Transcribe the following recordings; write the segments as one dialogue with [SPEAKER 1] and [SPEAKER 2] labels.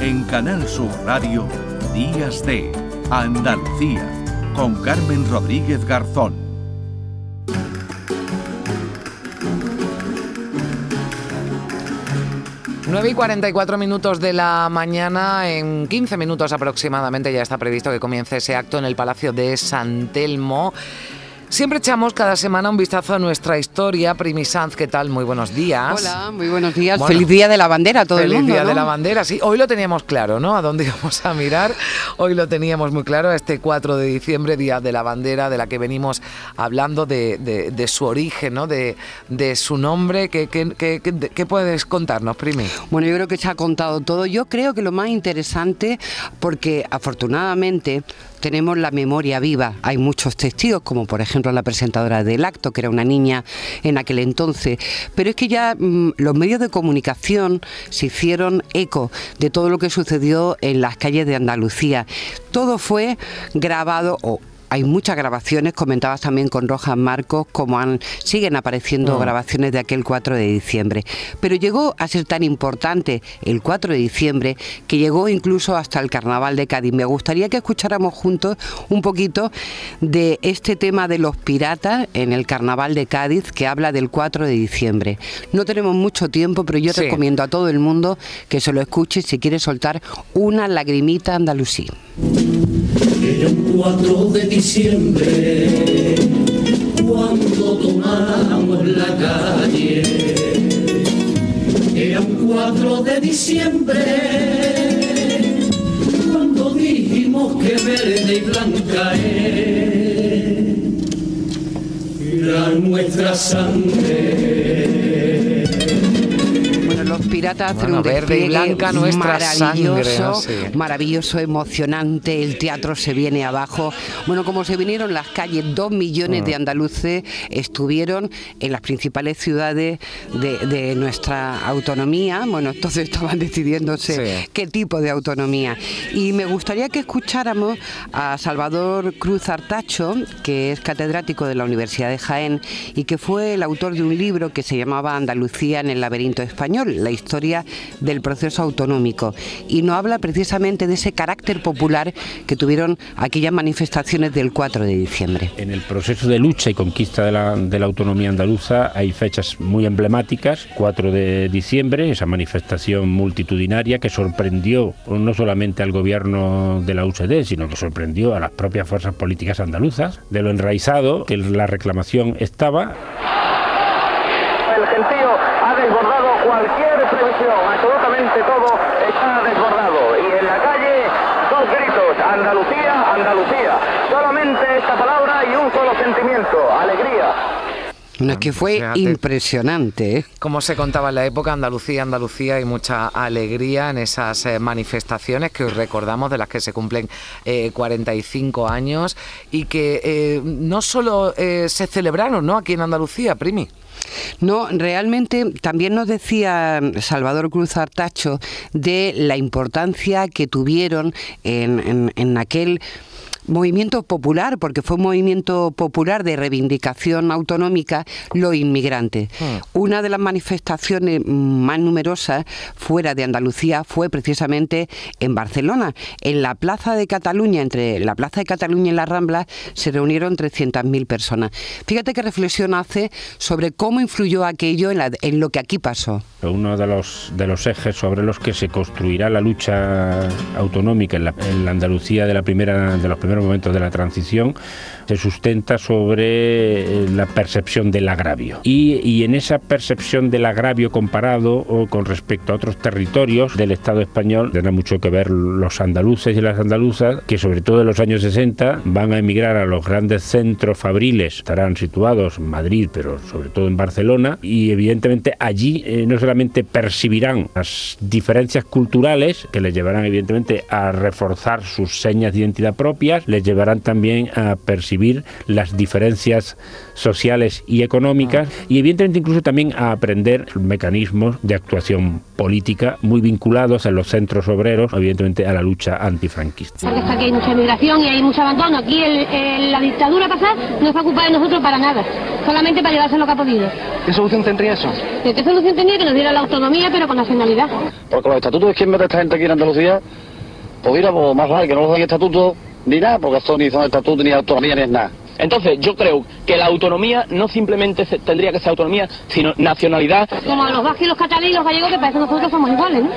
[SPEAKER 1] En Canal Sur Radio, Días de Andalucía, con Carmen Rodríguez Garzón.
[SPEAKER 2] 9 y 44 minutos de la mañana, en 15 minutos aproximadamente ya está previsto que comience ese acto en el Palacio de San Telmo. Siempre echamos cada semana un vistazo a nuestra historia. Primi Sanz, ¿qué tal? Muy buenos días.
[SPEAKER 3] Hola, muy buenos días. feliz Día de la Bandera a todo el mundo.
[SPEAKER 2] Feliz Día de la Bandera, sí. Hoy lo teníamos claro, ¿no? A dónde íbamos a mirar. Hoy lo teníamos muy claro, este 4 de diciembre, Día de la Bandera, de la que venimos hablando de, su origen, ¿no? De, su nombre. ¿Qué, qué, puedes contarnos, Primi?
[SPEAKER 3] Bueno, yo creo que se ha contado todo. Yo creo que lo más interesante, porque afortunadamente tenemos la memoria viva. Hay muchos testigos, como por ejemplo la presentadora del acto, que era una niña en aquel entonces. Pero es que ya mm, los medios de comunicación se hicieron eco de todo lo que sucedió en las calles de Andalucía. Todo fue grabado o hay muchas grabaciones, comentabas también con Rojas Marcos, como han, siguen apareciendo mm. grabaciones de aquel 4 de diciembre. Pero llegó a ser tan importante el 4 de diciembre que llegó incluso hasta el Carnaval de Cádiz. Me gustaría que escucháramos juntos un poquito de este tema de los piratas en el Carnaval de Cádiz que habla del 4 de diciembre. No tenemos mucho tiempo, pero yo recomiendo a todo el mundo que se lo escuche si quiere soltar una lagrimita andalusí.
[SPEAKER 4] Era un 4 de diciembre cuando tomamos la calle. Era un 4 de diciembre cuando dijimos que verde y blanca era nuestra sangre
[SPEAKER 3] hacen un
[SPEAKER 2] verde y blanca nuestra
[SPEAKER 3] maravilloso, maravilloso, emocionante. El teatro se viene abajo. Bueno, como se vinieron las calles, dos millones de ah. andaluces estuvieron en las principales ciudades de, nuestra autonomía. Bueno, entonces estaban decidiéndose qué tipo de autonomía. Y me gustaría que escucháramos a Salvador Cruz Artacho, que es catedrático de la Universidad de Jaén y que fue el autor de un libro que se llamaba Andalucía en el laberinto español la historia del proceso autonómico y no habla precisamente de ese carácter popular que tuvieron aquellas manifestaciones del 4 de diciembre.
[SPEAKER 5] En el proceso de lucha y conquista de la, de la autonomía andaluza hay fechas muy emblemáticas, 4 de diciembre, esa manifestación multitudinaria que sorprendió no solamente al gobierno de la UCD, sino que sorprendió a las propias fuerzas políticas andaluzas, de lo enraizado que la reclamación estaba.
[SPEAKER 6] El absolutamente todo está desbordado. Y en la calle, dos gritos, Andalucía, Andalucía. Solamente esta palabra y un solo sentimiento, alegría.
[SPEAKER 3] Una que fue impresionante. ¿eh?
[SPEAKER 2] Como se contaba en la época, Andalucía, Andalucía, y mucha alegría en esas eh, manifestaciones que os recordamos, de las que se cumplen 45 eh, años, y que eh, no solo se celebraron ¿no? aquí en Andalucía, Primi.
[SPEAKER 3] No, realmente también nos decía Salvador Cruz Artacho de la importancia que tuvieron en, en aquel movimiento popular, porque fue un movimiento popular de reivindicación autonómica, los inmigrantes. Hmm. Una de las manifestaciones más numerosas fuera de Andalucía fue precisamente en Barcelona. En la Plaza de Cataluña, entre la Plaza de Cataluña y la Rambla, se reunieron 300.000 personas. Fíjate qué reflexión hace sobre cómo influyó aquello en, lo que aquí pasó.
[SPEAKER 5] Uno de los, de los ejes sobre los que se construirá la lucha autonómica en la, en la Andalucía de, la primera, de los primeros momentos de la transición se sustenta sobre eh, la percepción del agravio. Y, en esa percepción del agravio comparado o con respecto a otros territorios del Estado español, tendrá mucho que ver los andaluces y las andaluzas, que sobre todo en los años 60 van a emigrar a los grandes centros fabriles, estarán situados en Madrid, pero sobre todo en Barcelona, y evidentemente allí eh, no solamente percibirán las diferencias culturales, que les llevarán evidentemente a reforzar sus señas de identidad propias, les llevarán también a percibir las diferencias sociales y económicas ah. y evidentemente incluso también a aprender mecanismos de actuación política muy vinculados en los centros obreros, evidentemente a la lucha antifranquista.
[SPEAKER 7] Porque aquí hay mucha migración y hay mucho abandono. Aquí la dictadura pasada no se ocupa de nosotros para nada, solamente para llevarse lo que ha podido.
[SPEAKER 8] ¿Qué solución tendría eso?
[SPEAKER 7] ¿De qué solución tenía que nos diera la autonomía, pero con nacionalidad?
[SPEAKER 9] Porque los estatutos de quién mete esta gente aquí en Andalucía, pues mira, pues más vale que no los den estatutos ni nada, porque esto ni son estatutos ni autonomía ni es nada.
[SPEAKER 8] Entonces, yo creo que la autonomía no simplemente se- tendría que ser autonomía, sino nacionalidad.
[SPEAKER 7] Como los vascos y los catalanes y los gallegos, que parece que nosotros somos iguales, ¿no?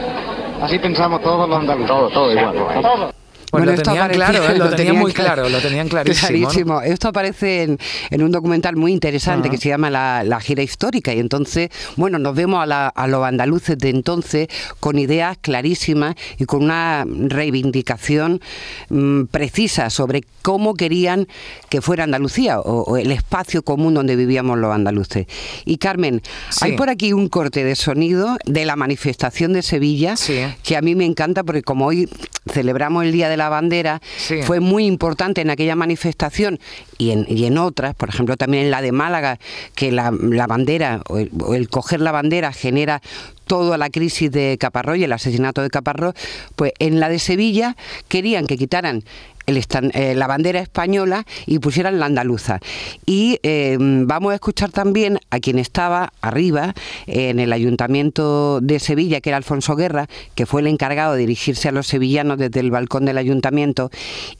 [SPEAKER 9] Así pensamos todos los andaluces. Todo, todo igual.
[SPEAKER 2] Pues lo
[SPEAKER 3] esto
[SPEAKER 2] tenían
[SPEAKER 3] aparece-
[SPEAKER 2] claro, ¿eh? lo, tenían muy
[SPEAKER 3] cla-
[SPEAKER 2] claro, lo tenían clarísimo.
[SPEAKER 3] Esto aparece en, en un documental muy interesante que se llama la, La gira histórica y entonces, bueno, nos vemos a, la- a los andaluces de entonces con ideas clarísimas y con una reivindicación mm, precisa sobre cómo querían que fuera Andalucía o, o el espacio común donde vivíamos los andaluces. Y Carmen,
[SPEAKER 2] Sí.
[SPEAKER 3] hay por aquí un corte de sonido de la manifestación de Sevilla
[SPEAKER 2] Sí.
[SPEAKER 3] que a mí me encanta porque como hoy celebramos el Día de la Bandera,
[SPEAKER 2] Sí.
[SPEAKER 3] fue muy importante en aquella manifestación y en, y en otras, por ejemplo también en la de Málaga, que la, la bandera o el, o el coger la bandera genera toda la crisis de Caparrós y el asesinato de Caparrós, pues en la de Sevilla querían que quitaran eh, la bandera española y pusieran la andaluza. Y eh, vamos a escuchar también a quien estaba arriba en el ayuntamiento de Sevilla, que era Alfonso Guerra, que fue el encargado de dirigirse a los sevillanos desde el balcón del ayuntamiento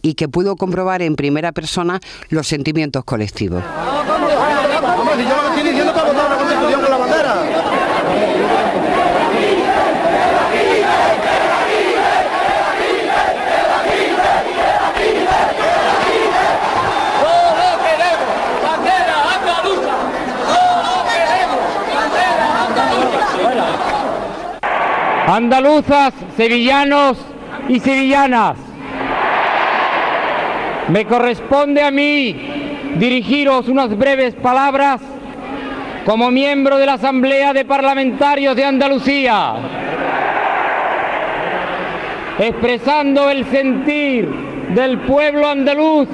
[SPEAKER 3] y que pudo comprobar en primera persona los sentimientos colectivos.
[SPEAKER 4] ¡Solo queremos bandera andaluza! ¡Solo queremos bandera andaluza!
[SPEAKER 10] Andaluzas, sevillanos y sevillanas, me corresponde a mí dirigiros unas breves palabras como miembro de la Asamblea de Parlamentarios de Andalucía, expresando el sentir del pueblo andaluz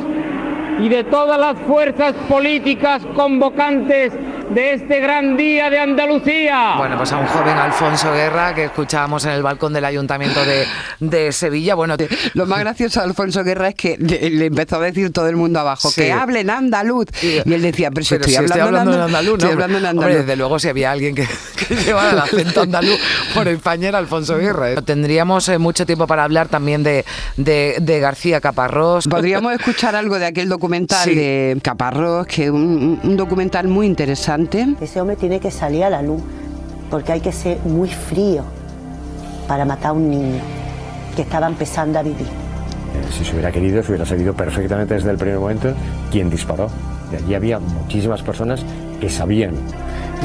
[SPEAKER 10] y de todas las fuerzas políticas convocantes de este gran día de Andalucía.
[SPEAKER 2] Bueno, pues a un joven Alfonso Guerra que escuchábamos en el balcón del ayuntamiento de, de Sevilla. Bueno, te-
[SPEAKER 3] Lo más gracioso de Alfonso Guerra es que le empezó a decir todo el mundo abajo
[SPEAKER 2] Sí.
[SPEAKER 3] que hablen andaluz. Y él decía, pero si
[SPEAKER 2] Pero
[SPEAKER 3] estoy,
[SPEAKER 2] si
[SPEAKER 3] hablando,
[SPEAKER 2] en andaluz,
[SPEAKER 3] estoy hablando en
[SPEAKER 2] Hombre,
[SPEAKER 3] andaluz.
[SPEAKER 2] desde luego si había alguien que, que llevara el acento andaluz por España era Alfonso Guerra. ¿eh? Tendríamos eh, mucho tiempo para hablar también de, de, de García Caparrós.
[SPEAKER 3] Podríamos escuchar algo de aquel documental
[SPEAKER 2] Sí.
[SPEAKER 3] de Caparrós, que es un, un documental muy interesante.
[SPEAKER 11] Ese hombre tiene que salir a la luz, porque hay que ser muy frío para matar a un niño que estaba empezando a vivir.
[SPEAKER 12] Eh, Si se hubiera querido, se hubiera sabido perfectamente desde el primer momento quién disparó. De allí había muchísimas personas que sabían.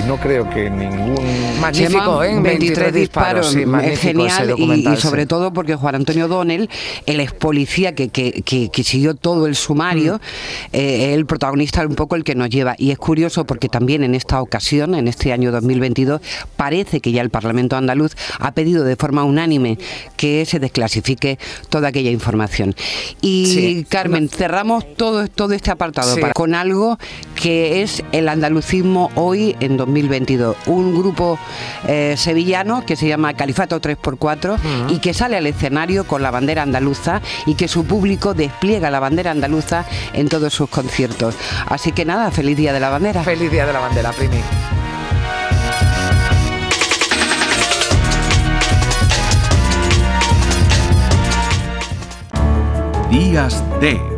[SPEAKER 13] Y no creo que ningún...
[SPEAKER 2] Magnífico, ¿eh? 23 disparos, sí,
[SPEAKER 3] es genial y, y sobre todo porque Juan Antonio Donel, el ex policía que, que, que- que siguió todo el sumario,
[SPEAKER 2] Mm.
[SPEAKER 3] eh, el protagonista un poco el que nos lleva. Y es curioso porque también en esta ocasión, en este año 2022, parece que ya el Parlamento andaluz ha pedido de forma unánime que se desclasifique toda aquella información. Y
[SPEAKER 2] Sí.
[SPEAKER 3] Carmen, cerramos todo, todo este apartado
[SPEAKER 2] Sí.
[SPEAKER 3] para- con algo que es el andalucismo hoy en 2022. Un grupo eh, sevillano que se llama Califato 3x4 y que sale al escenario con la bandera andaluza y que su público despliega la bandera andaluza en todos sus conciertos. Así que nada, feliz día de la bandera.
[SPEAKER 2] Feliz Día de la Bandera, Primi.
[SPEAKER 1] Días de